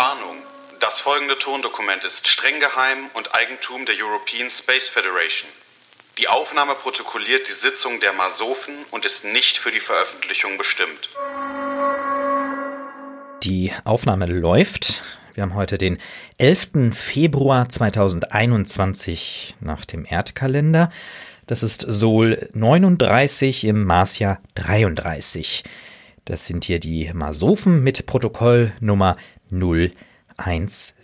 Warnung. Das folgende Tondokument ist streng geheim und Eigentum der European Space Federation. Die Aufnahme protokolliert die Sitzung der Masofen und ist nicht für die Veröffentlichung bestimmt. Die Aufnahme läuft. Wir haben heute den 11. Februar 2021 nach dem Erdkalender. Das ist Sol 39 im Marsjahr 33. Das sind hier die Masofen mit Protokoll Nummer 016.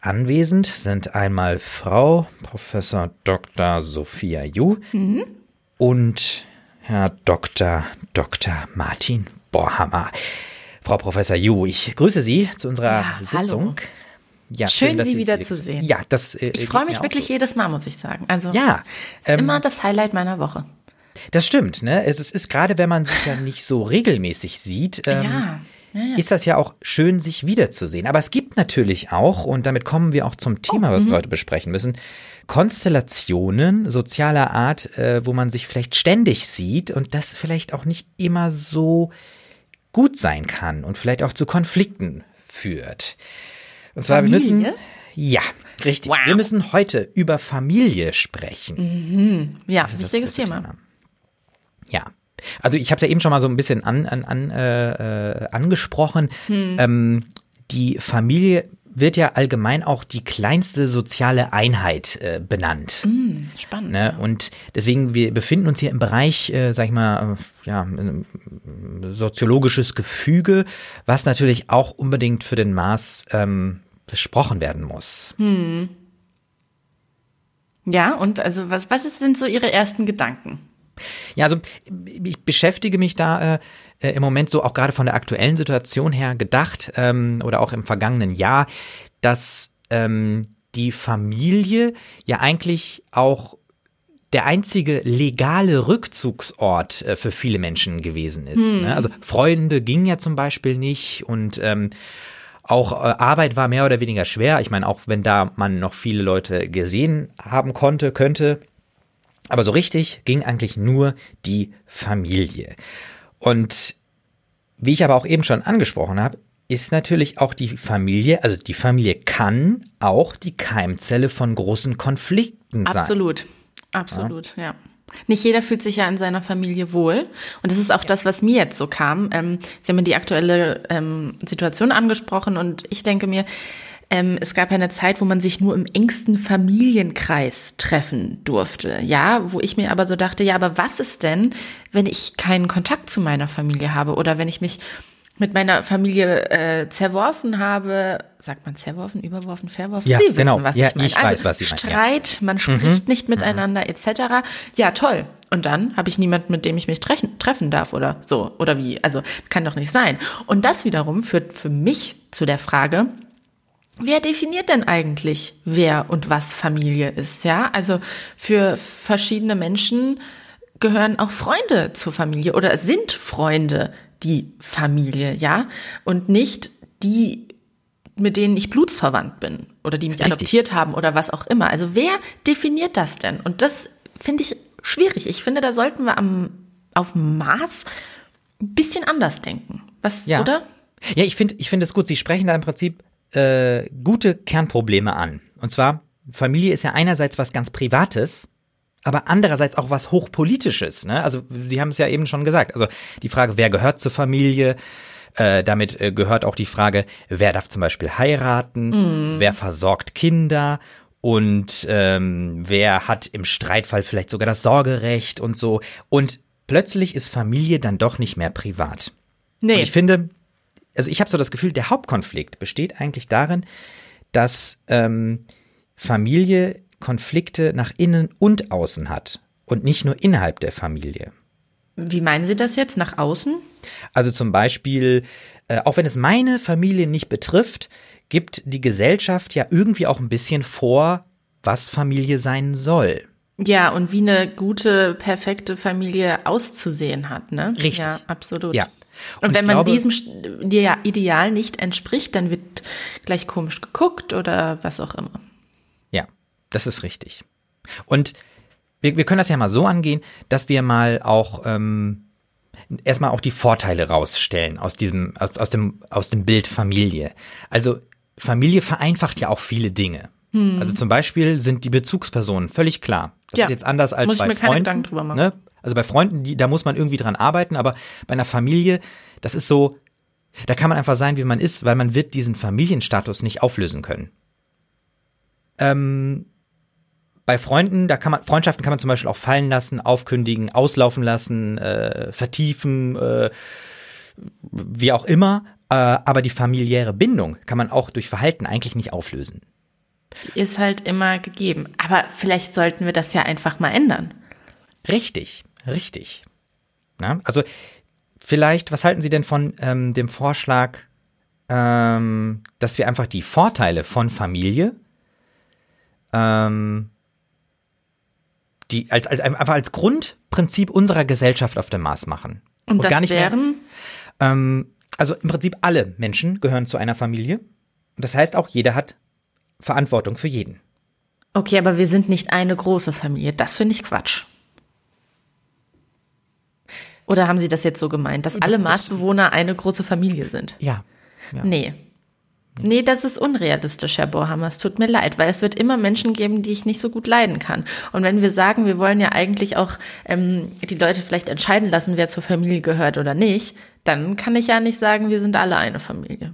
Anwesend sind einmal Frau Professor Dr. Sophia Ju mhm. und Herr Dr. Dr. Martin Borhammer. Frau Professor Ju, ich grüße Sie zu unserer ja, Sitzung. Hallo. Ja, schön, schön Sie, Sie wiederzusehen. Ja, das. Äh, ich freue mich wirklich so. jedes Mal, muss ich sagen. Also ja, ist ähm, immer das Highlight meiner Woche. Das stimmt, ne? Es ist, ist gerade, wenn man sich ja nicht so regelmäßig sieht. Ähm, ja. Ja, ja. ist das ja auch schön, sich wiederzusehen. Aber es gibt natürlich auch, und damit kommen wir auch zum Thema, oh, was wir mhm. heute besprechen müssen, Konstellationen sozialer Art, äh, wo man sich vielleicht ständig sieht und das vielleicht auch nicht immer so gut sein kann und vielleicht auch zu Konflikten führt. Und zwar, Familie? wir müssen. Ja, richtig. Wow. Wir müssen heute über Familie sprechen. Mhm. Ja, wichtiges Thema. Thema. Ja. Also ich habe es ja eben schon mal so ein bisschen an, an, an, äh, angesprochen. Hm. Ähm, die Familie wird ja allgemein auch die kleinste soziale Einheit äh, benannt. Mm, spannend. Ne? Ja. Und deswegen, wir befinden uns hier im Bereich, äh, sag ich mal, äh, ja, soziologisches Gefüge, was natürlich auch unbedingt für den Mars ähm, besprochen werden muss. Hm. Ja, und also was, was sind so Ihre ersten Gedanken? Ja, also ich beschäftige mich da äh, äh, im Moment so auch gerade von der aktuellen Situation her gedacht ähm, oder auch im vergangenen Jahr, dass ähm, die Familie ja eigentlich auch der einzige legale Rückzugsort äh, für viele Menschen gewesen ist. Hm. Ne? Also Freunde gingen ja zum Beispiel nicht und ähm, auch äh, Arbeit war mehr oder weniger schwer. Ich meine, auch wenn da man noch viele Leute gesehen haben konnte, könnte, aber so richtig ging eigentlich nur die Familie. Und wie ich aber auch eben schon angesprochen habe, ist natürlich auch die Familie, also die Familie kann auch die Keimzelle von großen Konflikten sein. Absolut, absolut, ja. ja. Nicht jeder fühlt sich ja in seiner Familie wohl. Und das ist auch das, was mir jetzt so kam. Ähm, Sie haben mir die aktuelle ähm, Situation angesprochen und ich denke mir, ähm, es gab ja eine Zeit, wo man sich nur im engsten Familienkreis treffen durfte. Ja, wo ich mir aber so dachte, ja, aber was ist denn, wenn ich keinen Kontakt zu meiner Familie habe oder wenn ich mich mit meiner Familie äh, zerworfen habe, sagt man zerworfen, überworfen, verworfen? Ja, Sie genau. wissen, was ja, ich meine. Ich weiß, also, was Sie meinen. Streit, ja. man spricht mhm. nicht miteinander mhm. etc. Ja, toll. Und dann habe ich niemanden, mit dem ich mich treffen darf oder so. Oder wie? Also kann doch nicht sein. Und das wiederum führt für mich zu der Frage, Wer definiert denn eigentlich, wer und was Familie ist? Ja, also für verschiedene Menschen gehören auch Freunde zur Familie oder sind Freunde die Familie, ja, und nicht die, mit denen ich blutsverwandt bin oder die mich Richtig. adoptiert haben oder was auch immer. Also wer definiert das denn? Und das finde ich schwierig. Ich finde, da sollten wir am, auf Mars ein bisschen anders denken. Was, ja. oder? Ja, ich finde, ich finde es gut. Sie sprechen da im Prinzip äh, gute Kernprobleme an. Und zwar, Familie ist ja einerseits was ganz Privates, aber andererseits auch was Hochpolitisches. Ne? Also Sie haben es ja eben schon gesagt. Also die Frage, wer gehört zur Familie? Äh, damit äh, gehört auch die Frage, wer darf zum Beispiel heiraten? Mm. Wer versorgt Kinder? Und ähm, wer hat im Streitfall vielleicht sogar das Sorgerecht und so. Und plötzlich ist Familie dann doch nicht mehr privat. Nee. Und ich finde, also ich habe so das Gefühl, der Hauptkonflikt besteht eigentlich darin, dass ähm, Familie Konflikte nach innen und außen hat und nicht nur innerhalb der Familie. Wie meinen Sie das jetzt nach außen? Also zum Beispiel, äh, auch wenn es meine Familie nicht betrifft, gibt die Gesellschaft ja irgendwie auch ein bisschen vor, was Familie sein soll. Ja, und wie eine gute, perfekte Familie auszusehen hat, ne? Richtig. Ja, absolut. Ja. Und, und wenn man glaube, diesem Ideal nicht entspricht, dann wird gleich komisch geguckt oder was auch immer. Ja, das ist richtig. Und wir, wir können das ja mal so angehen, dass wir mal auch ähm, erstmal auch die Vorteile rausstellen aus diesem, aus, aus dem, aus dem Bild Familie. Also Familie vereinfacht ja auch viele Dinge. Hm. Also zum Beispiel sind die Bezugspersonen völlig klar. Das Ja. ist jetzt anders als Muss ich bei mir keine Freunden. Gedanken drüber machen. Ne? Also bei Freunden, die, da muss man irgendwie dran arbeiten, aber bei einer Familie, das ist so, da kann man einfach sein, wie man ist, weil man wird diesen Familienstatus nicht auflösen können. Ähm, bei Freunden, da kann man, Freundschaften kann man zum Beispiel auch fallen lassen, aufkündigen, auslaufen lassen, äh, vertiefen, äh, wie auch immer. Äh, aber die familiäre Bindung kann man auch durch Verhalten eigentlich nicht auflösen. Die ist halt immer gegeben. Aber vielleicht sollten wir das ja einfach mal ändern. Richtig, richtig. Na, also vielleicht, was halten Sie denn von ähm, dem Vorschlag, ähm, dass wir einfach die Vorteile von Familie ähm, die als, als einfach als Grundprinzip unserer Gesellschaft auf dem Mars machen. Und, das gar nicht mehr- wären, Ähm, also im Prinzip alle Menschen gehören zu einer Familie. Und das heißt auch, jeder hat Verantwortung für jeden. okay, aber wir sind nicht eine große Familie. Das finde ich Quatsch. Oder haben Sie das jetzt so gemeint, dass alle Marsbewohner eine große Familie sind? Ja. ja. Nee. Nee, das ist unrealistisch, Herr Bohammer. Es tut mir leid, weil es wird immer Menschen geben, die ich nicht so gut leiden kann. Und wenn wir sagen, wir wollen ja eigentlich auch ähm, die Leute vielleicht entscheiden lassen, wer zur Familie gehört oder nicht, dann kann ich ja nicht sagen, wir sind alle eine Familie.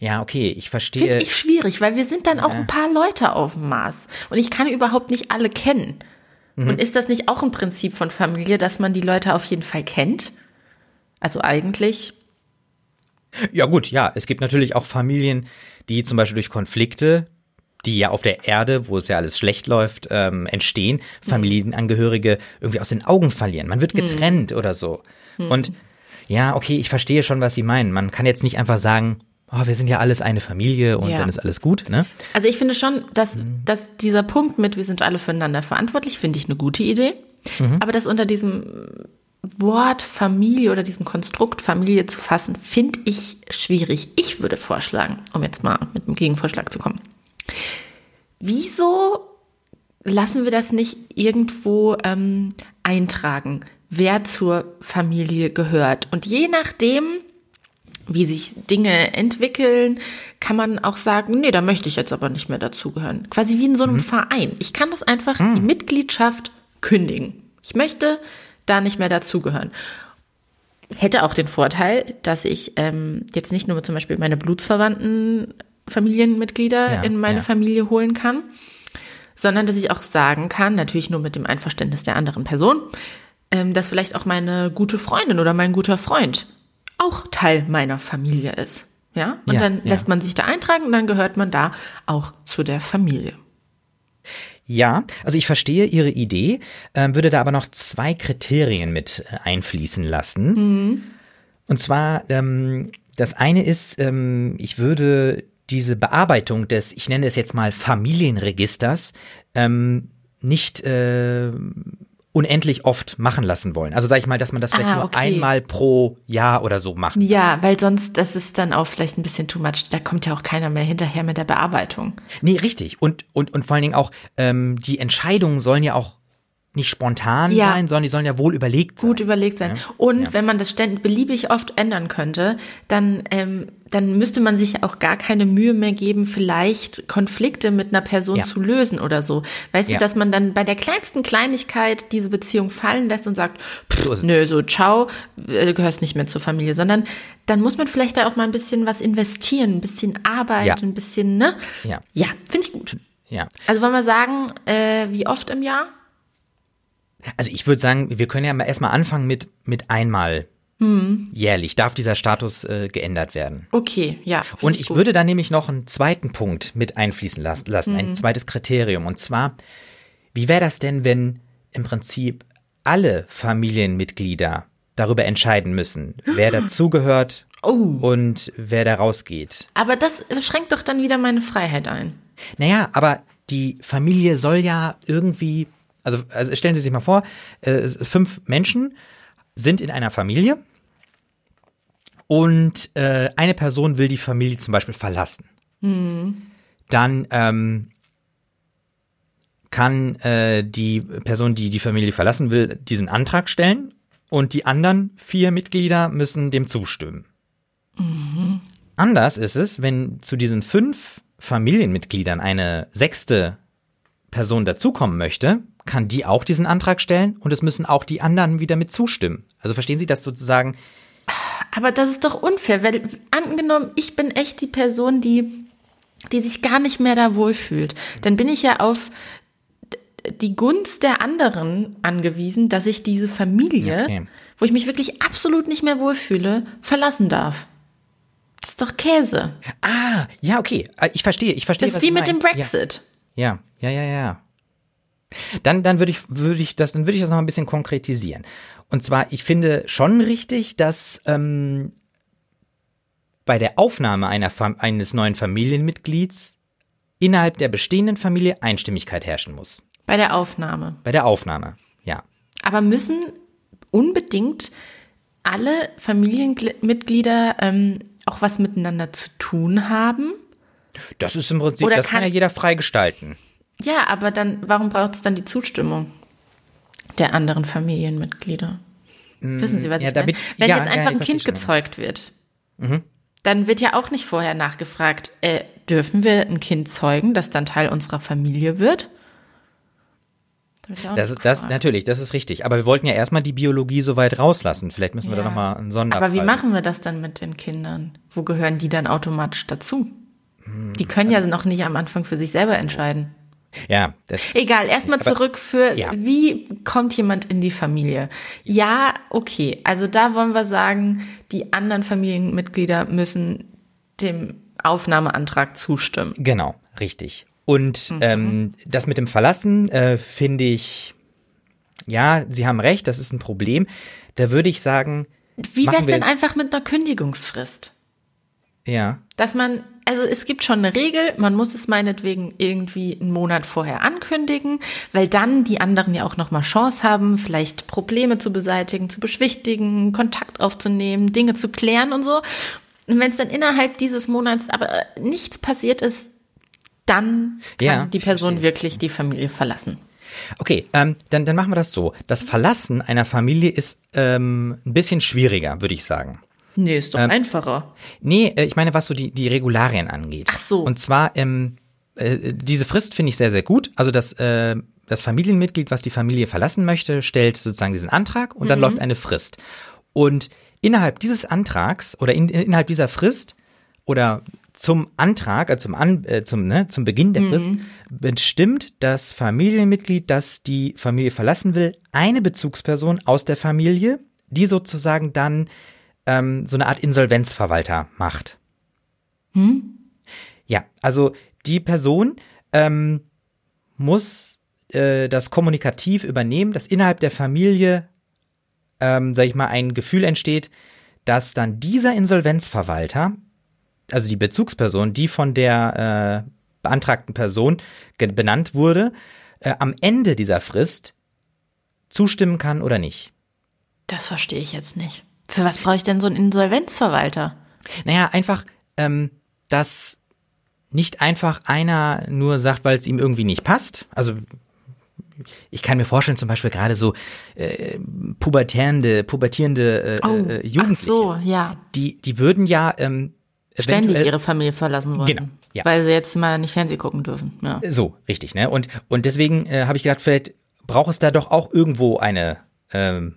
Ja, okay, ich Finde verstehe. ich schwierig, weil wir sind dann auch ein paar Leute auf dem Mars. Und ich kann überhaupt nicht alle kennen. Und ist das nicht auch ein Prinzip von Familie, dass man die Leute auf jeden Fall kennt? Also eigentlich. Ja gut, ja, es gibt natürlich auch Familien, die zum Beispiel durch Konflikte, die ja auf der Erde, wo es ja alles schlecht läuft, ähm, entstehen, Familienangehörige irgendwie aus den Augen verlieren. Man wird getrennt oder so. Und ja, okay, ich verstehe schon, was Sie meinen. Man kann jetzt nicht einfach sagen, oh, wir sind ja alles eine Familie und Ja. dann ist alles gut, ne? Also ich finde schon, dass, dass dieser Punkt mit, wir sind alle füreinander verantwortlich, finde ich eine gute Idee. Aber das unter diesem Wort Familie oder diesem Konstrukt Familie zu fassen, finde ich schwierig. Ich würde vorschlagen, um jetzt mal mit einem Gegenvorschlag zu kommen. Wieso lassen wir das nicht irgendwo ähm, eintragen, wer zur Familie gehört? Und je nachdem, wie sich Dinge entwickeln, kann man auch sagen, nee, da möchte ich jetzt aber nicht mehr dazugehören. Quasi wie in so einem Verein. Ich kann das einfach die Mitgliedschaft kündigen. Ich möchte da nicht mehr dazugehören. Hätte auch den Vorteil, dass ich ähm, jetzt nicht nur zum Beispiel meine blutsverwandten Familienmitglieder Ja, in meine ja. Familie holen kann, sondern dass ich auch sagen kann, natürlich nur mit dem Einverständnis der anderen Person, ähm, dass vielleicht auch meine gute Freundin oder mein guter Freund auch Teil meiner Familie ist. Ja, und Ja, dann ja. lässt man sich da eintragen und dann gehört man da auch zu der Familie. Ja, also ich verstehe Ihre Idee, ähm, würde da aber noch zwei Kriterien mit äh, einfließen lassen. Und zwar, ähm, das eine ist, ähm, ich würde diese Bearbeitung des, ich nenne es jetzt mal Familienregisters, nicht äh, unendlich oft machen lassen wollen. Also sage ich mal, dass man das vielleicht Ah, nur okay. einmal pro Jahr oder so macht. Ja, weil sonst, das ist dann auch vielleicht ein bisschen too much. Da kommt ja auch keiner mehr hinterher mit der Bearbeitung. Nee, richtig. Und, und, und vor allen Dingen auch, ähm, die Entscheidungen sollen ja auch nicht spontan Ja. sein, sondern die sollen ja wohl überlegt sein. Gut überlegt sein. Und wenn man das ständig beliebig oft ändern könnte, dann, ähm, dann müsste man sich auch gar keine Mühe mehr geben, vielleicht Konflikte mit einer Person Ja. zu lösen oder so. Weißt Ja. du, dass man dann bei der kleinsten Kleinigkeit diese Beziehung fallen lässt und sagt, pff, nö, so ciao, äh, du gehörst nicht mehr zur Familie, sondern dann muss man vielleicht da auch mal ein bisschen was investieren, ein bisschen Arbeit, Ja. ein bisschen, ne? Ja. Ja, finde ich gut. Ja. Also wollen wir sagen, äh, wie oft im Jahr? Also ich würde sagen, wir können ja mal erstmal anfangen mit, mit einmal Hm. jährlich. Darf dieser Status äh, geändert werden? Okay, ja. Und ich gut. würde da nämlich noch einen zweiten Punkt mit einfließen las- lassen, Mhm. ein zweites Kriterium. Und zwar, wie wäre das denn, wenn im Prinzip alle Familienmitglieder darüber entscheiden müssen, wer dazugehört Oh. und wer da rausgeht? Aber das schränkt doch dann wieder meine Freiheit ein. Naja, aber die Familie soll ja irgendwie, also, also stellen Sie sich mal vor, äh, fünf Menschen sind in einer Familie und äh, eine Person will die Familie zum Beispiel verlassen. Dann ähm, kann äh, die Person, die die Familie verlassen will, diesen Antrag stellen und die anderen vier Mitglieder müssen dem zustimmen. Anders ist es, wenn zu diesen fünf Familienmitgliedern eine sechste Person dazukommen möchte, kann die auch diesen Antrag stellen und es müssen auch die anderen wieder mit zustimmen. Also verstehen Sie das sozusagen? Aber das ist doch unfair, weil angenommen, ich bin echt die Person, die, die sich gar nicht mehr da wohlfühlt. Dann bin ich ja auf die Gunst der anderen angewiesen, dass ich diese Familie, Okay. wo ich mich wirklich absolut nicht mehr wohlfühle, verlassen darf. Das ist doch Käse. Ah, ja, okay. Ah, Ich verstehe, ich verstehe. Das ist wie mit dem meinen. Brexit. Ja, ja, ja, ja. ja. Dann, dann würde ich, würde ich das, dann würde ich das noch ein bisschen konkretisieren. Und zwar, ich finde schon richtig, dass ähm, bei der Aufnahme einer, eines neuen Familienmitglieds innerhalb der bestehenden Familie Einstimmigkeit herrschen muss. Bei der Aufnahme. Bei der Aufnahme, ja. Aber müssen unbedingt alle Familienmitglieder ähm, auch was miteinander zu tun haben? Das ist im Prinzip, Oder das kann, kann- ja jeder frei gestalten. Ja, aber dann, warum braucht es dann die Zustimmung der anderen Familienmitglieder? Wissen Sie, was Mm, ja, ich meine? damit- Wenn ja, jetzt ja, einfach ich ein Kind gezeugt wird, dann wird ja auch nicht vorher nachgefragt, äh, dürfen wir ein Kind zeugen, das dann Teil unserer Familie wird? Da ja Das das, natürlich, das ist richtig. Aber wir wollten ja erstmal die Biologie so weit rauslassen. Vielleicht müssen wir da Ja. nochmal einen Sonderfall. Aber wie machen wir das dann mit den Kindern? Wo gehören die dann automatisch dazu? Die können ja noch nicht am Anfang für sich selber entscheiden. Ja, das, Egal, erstmal zurück für, Ja. wie kommt jemand in die Familie? Ja, okay. Also da wollen wir sagen, die anderen Familienmitglieder müssen dem Aufnahmeantrag zustimmen. Genau, richtig. Und ähm, das mit dem Verlassen äh, finde ich, ja, Sie haben recht, das ist ein Problem. Da würde ich sagen, Wie wär's wir- denn einfach mit einer Kündigungsfrist? Ja, Dass man, also es gibt schon eine Regel, man muss es meinetwegen irgendwie einen Monat vorher ankündigen, weil dann die anderen ja auch nochmal Chance haben, vielleicht Probleme zu beseitigen, zu beschwichtigen, Kontakt aufzunehmen, Dinge zu klären und so. Und wenn es dann innerhalb dieses Monats aber nichts passiert ist, dann kann Ja, die Person verstehe. wirklich die Familie verlassen. okay, ähm, dann, dann machen wir das so. Das Verlassen einer Familie ist ähm, ein bisschen schwieriger, würde ich sagen. Nee, ist doch Ähm, einfacher. Nee, äh, ich meine, was so die, die Regularien angeht. Ach so. Und zwar, ähm, äh, diese Frist finde ich sehr, sehr gut. Also das, äh, das Familienmitglied, was die Familie verlassen möchte, stellt sozusagen diesen Antrag und dann Mhm. läuft eine Frist. Und innerhalb dieses Antrags oder in, innerhalb dieser Frist oder zum Antrag, also zum, An, äh, zum, ne, zum Beginn der Frist, Mhm. bestimmt das Familienmitglied, das die Familie verlassen will, eine Bezugsperson aus der Familie, die sozusagen dann ähm, so eine Art Insolvenzverwalter macht. Ja, also die Person ähm, muss äh, das kommunikativ übernehmen, dass innerhalb der Familie, ähm, sag ich mal, ein Gefühl entsteht, dass dann dieser Insolvenzverwalter, also die Bezugsperson, die von der äh, beantragten Person benannt wurde, äh, am Ende dieser Frist zustimmen kann oder nicht. Das verstehe ich jetzt nicht. Für was brauche ich denn so einen Insolvenzverwalter? Naja, einfach, ähm, dass nicht einfach einer nur sagt, weil es ihm irgendwie nicht passt. Also ich kann mir vorstellen, zum Beispiel gerade so äh, pubertierende, pubertierende äh, Oh, äh, Jugendliche, ach so, ja. die, die würden ja ähm, Ständig ihre Familie verlassen wollen. Genau, ja. Weil sie jetzt mal nicht Fernsehen gucken dürfen. Ja. So, richtig, ne? Und, und deswegen äh, habe ich gedacht, vielleicht braucht es da doch auch irgendwo eine ähm,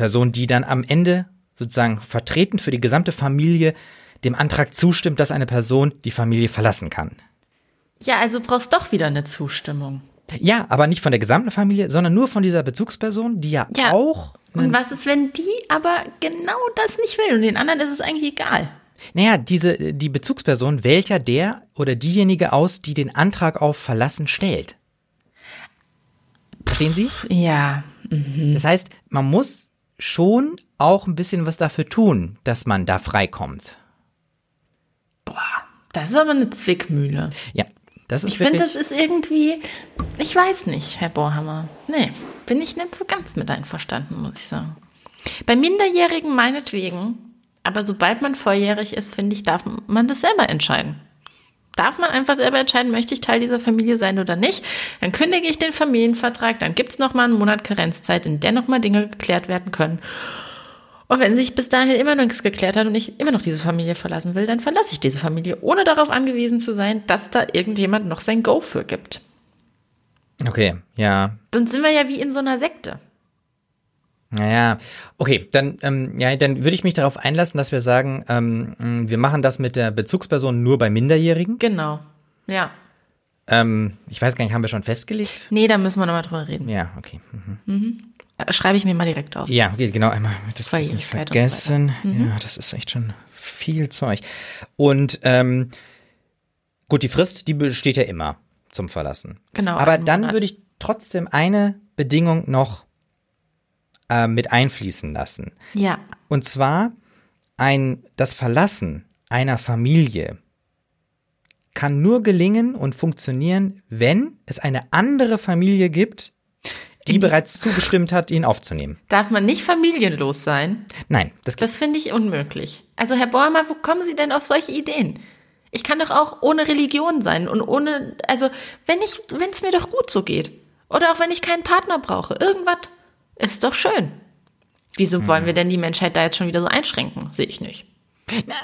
Bezugsperson, die dann am Ende sozusagen vertretend für die gesamte Familie dem Antrag zustimmt, dass eine Person die Familie verlassen kann. ja, also brauchst doch wieder eine Zustimmung. Ja, aber nicht von der gesamten Familie, sondern nur von dieser Bezugsperson, die ja, Ja. auch. Und was ist, wenn die aber genau das nicht will und den anderen ist es eigentlich egal? Naja, diese, die Bezugsperson wählt ja der oder diejenige aus, die den Antrag auf Verlassen stellt. Verstehen Sie? Ja, Das heißt, man muss schon auch ein bisschen was dafür tun, dass man da freikommt. das ist aber eine Zwickmühle. Ja, das ist Ich finde, das ist irgendwie, ich weiß nicht, Herr Bohrhammer. Nee, bin ich nicht so ganz mit einverstanden, muss ich sagen. Bei Minderjährigen meinetwegen, aber sobald man volljährig ist, finde ich, darf man das selber entscheiden. Darf man einfach selber entscheiden, möchte ich Teil dieser Familie sein oder nicht. Dann kündige ich den Familienvertrag, dann gibt's noch mal einen Monat Karenzzeit, in der noch mal Dinge geklärt werden können. Und wenn sich bis dahin immer noch nichts geklärt hat und ich immer noch diese Familie verlassen will, dann verlasse ich diese Familie, ohne darauf angewiesen zu sein, dass da irgendjemand noch sein Go für gibt. Okay, ja. Sonst sind wir ja wie in so einer Sekte. Naja, okay, dann, ähm, ja, dann würde ich mich darauf einlassen, dass wir sagen, ähm, wir machen das mit der Bezugsperson nur bei Minderjährigen. Genau, ja. Ähm, ich weiß gar nicht, haben wir schon festgelegt? Nee, da müssen wir nochmal drüber reden. Ja, okay. Mhm. Äh, Schreibe ich mir mal direkt auf. Ja, okay, genau, einmal das ich nicht vergessen. so. Mhm. Ja, das ist echt schon viel Zeug. Und ähm, gut, die Frist, die besteht ja immer zum Verlassen. Genau, Aber dann Monat. würde ich trotzdem eine Bedingung noch äh, mit einfließen lassen. Ja, Und zwar ein, das Verlassen einer Familie kann nur gelingen und funktionieren, wenn es eine andere Familie gibt, die bereits zugestimmt hat, ihn aufzunehmen. darf man nicht familienlos sein? Nein, das geht Das finde ich unmöglich. Also Herr Bäumer, wo kommen Sie denn auf solche Ideen? Ich kann doch auch ohne Religion sein und ohne, also wenn ich, wenn es mir doch gut so geht. Oder auch wenn ich keinen Partner brauche. Irgendwas ist doch schön. Wieso wollen wir denn die Menschheit da jetzt schon wieder so einschränken? Sehe ich nicht. Na,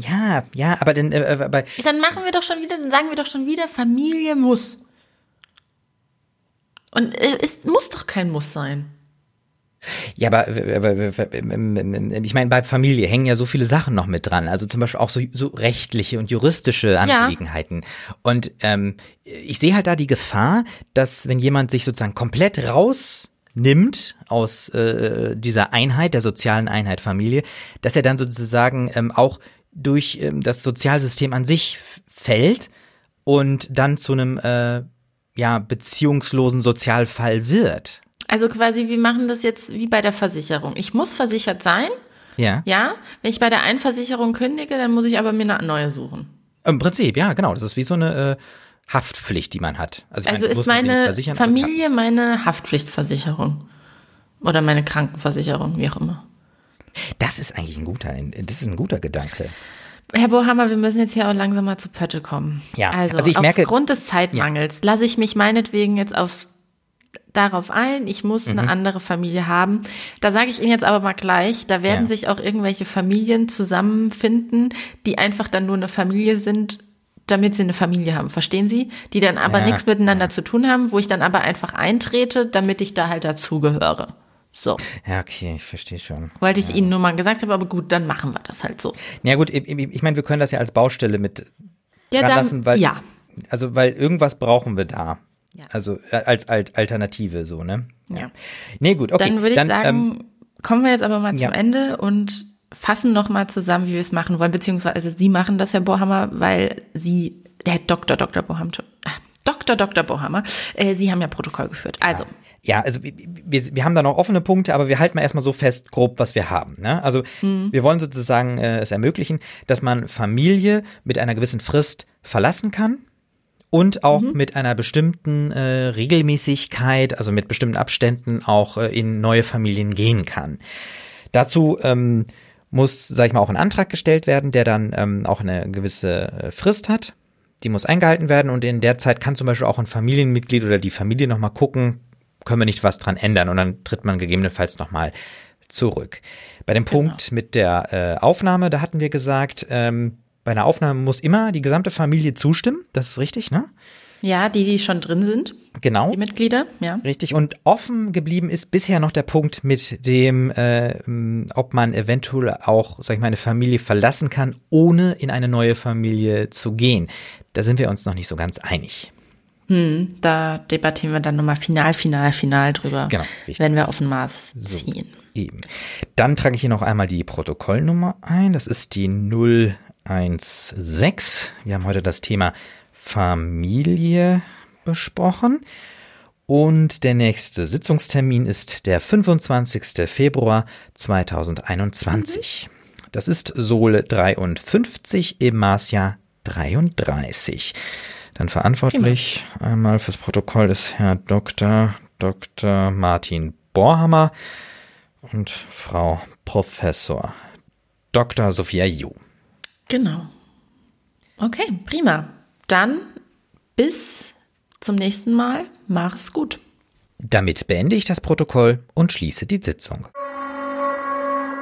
Ja, ja, aber denn, äh, aber, Dann machen wir doch schon wieder, dann sagen wir doch schon wieder, Familie muss. Und äh, es muss doch kein Muss sein. ja, aber, aber, aber ich meine, bei Familie hängen ja so viele Sachen noch mit dran. Also zum Beispiel auch so, so rechtliche und juristische Angelegenheiten. Und ähm, ich sehe halt da die Gefahr, dass wenn jemand sich sozusagen komplett rausnimmt aus äh, dieser Einheit, der sozialen Einheit Familie, dass er dann sozusagen ähm, auch durch ähm, das Sozialsystem an sich fällt und dann zu einem äh, ja beziehungslosen Sozialfall wird. Also quasi, wir machen das jetzt wie bei der Versicherung. Ich muss versichert sein, Ja. ja. Wenn ich bei der einen Versicherung kündige, dann muss ich aber mir eine neue suchen. Im Prinzip, ja, genau. Das ist wie so eine äh, Haftpflicht, die man hat. ich Also meine, ist meine Familie meine Haftpflichtversicherung. Oder meine Krankenversicherung, wie auch immer. Das ist eigentlich ein guter, das ist ein guter Gedanke. Herr Bohammer, wir müssen jetzt hier auch langsam mal zu Pötte kommen. Ja, also, also ich merke- aufgrund des Zeitmangels lasse ich mich meinetwegen jetzt auf darauf ein, ich muss Mhm. eine andere Familie haben. Da sage ich Ihnen jetzt aber mal gleich, da werden Ja. sich auch irgendwelche Familien zusammenfinden, die einfach dann nur eine Familie sind, damit sie eine Familie haben. Verstehen Sie? Die dann aber Ja, nichts miteinander zu tun haben, wo ich dann aber einfach eintrete, damit ich da halt dazugehöre. So. Ja, okay, ich verstehe schon. Wollte ich Ihnen nur mal gesagt haben, aber gut, dann machen wir das halt so. Ja gut, ich, ich meine, wir können das ja als Baustelle mit Ja, ranlassen, weil ja. also weil irgendwas brauchen wir da. Ja. Also äh, als Al- Alternative so, ne? Ja. Nee, gut, okay. Dann würde ich ähm, sagen, kommen wir jetzt aber mal ja. zum Ende und fassen noch mal zusammen, wie wir es machen wollen, beziehungsweise Sie machen das, Herr Bohammer, weil Sie, der Herr Dr. Dr. Bohammer, Dr. Dr. Bohammer, äh, Sie haben ja Protokoll geführt. Also, Ja, also wir, wir, haben da noch offene Punkte, aber wir halten mal erstmal so fest, grob, was wir haben. Ne? Also wir wollen sozusagen äh, es ermöglichen, dass man Familie mit einer gewissen Frist verlassen kann und auch mit einer bestimmten äh, Regelmäßigkeit, also mit bestimmten Abständen auch äh, in neue Familien gehen kann. Dazu ähm, muss, sag ich mal, auch ein Antrag gestellt werden, der dann ähm, auch eine gewisse äh, Frist hat. Die muss eingehalten werden und in der Zeit kann zum Beispiel auch ein Familienmitglied oder die Familie nochmal gucken, können wir nicht was dran ändern und dann tritt man gegebenenfalls nochmal zurück. Bei dem Punkt mit der äh, Aufnahme, da hatten wir gesagt, ähm, bei einer Aufnahme muss immer die gesamte Familie zustimmen. Das ist richtig, ne? ja, die, die schon drin sind, Genau. die Mitglieder, ja. Richtig. Und offen geblieben ist bisher noch der Punkt mit dem, äh, ob man eventuell auch, sag ich mal, eine Familie verlassen kann, ohne in eine neue Familie zu gehen. Da sind wir uns noch nicht so ganz einig. Da debattieren wir dann nochmal final, final, final drüber, Genau, richtig. wenn wir auf den Mars ziehen. Eben. Dann trage ich hier noch einmal die Protokollnummer ein. Das ist die 016. Wir haben heute das Thema Familie besprochen. Und der nächste Sitzungstermin ist der 25. Februar 2021. Das ist Sohle 53 im Marsjahr 33. Dann verantwortlich einmal fürs Protokoll ist Herr Dr. Dr. Martin Borhammer und Frau Professor Dr. Sophia Ju. Genau. Okay, prima. Dann bis zum nächsten Mal. Mach's gut. Damit beende ich das Protokoll und schließe die Sitzung.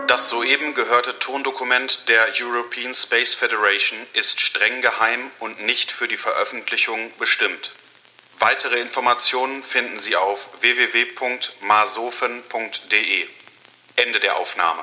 Das soeben gehörte Tondokument der European Space Federation ist streng geheim und nicht für die Veröffentlichung bestimmt. Weitere Informationen finden Sie auf www.masofen.de. Ende der Aufnahme.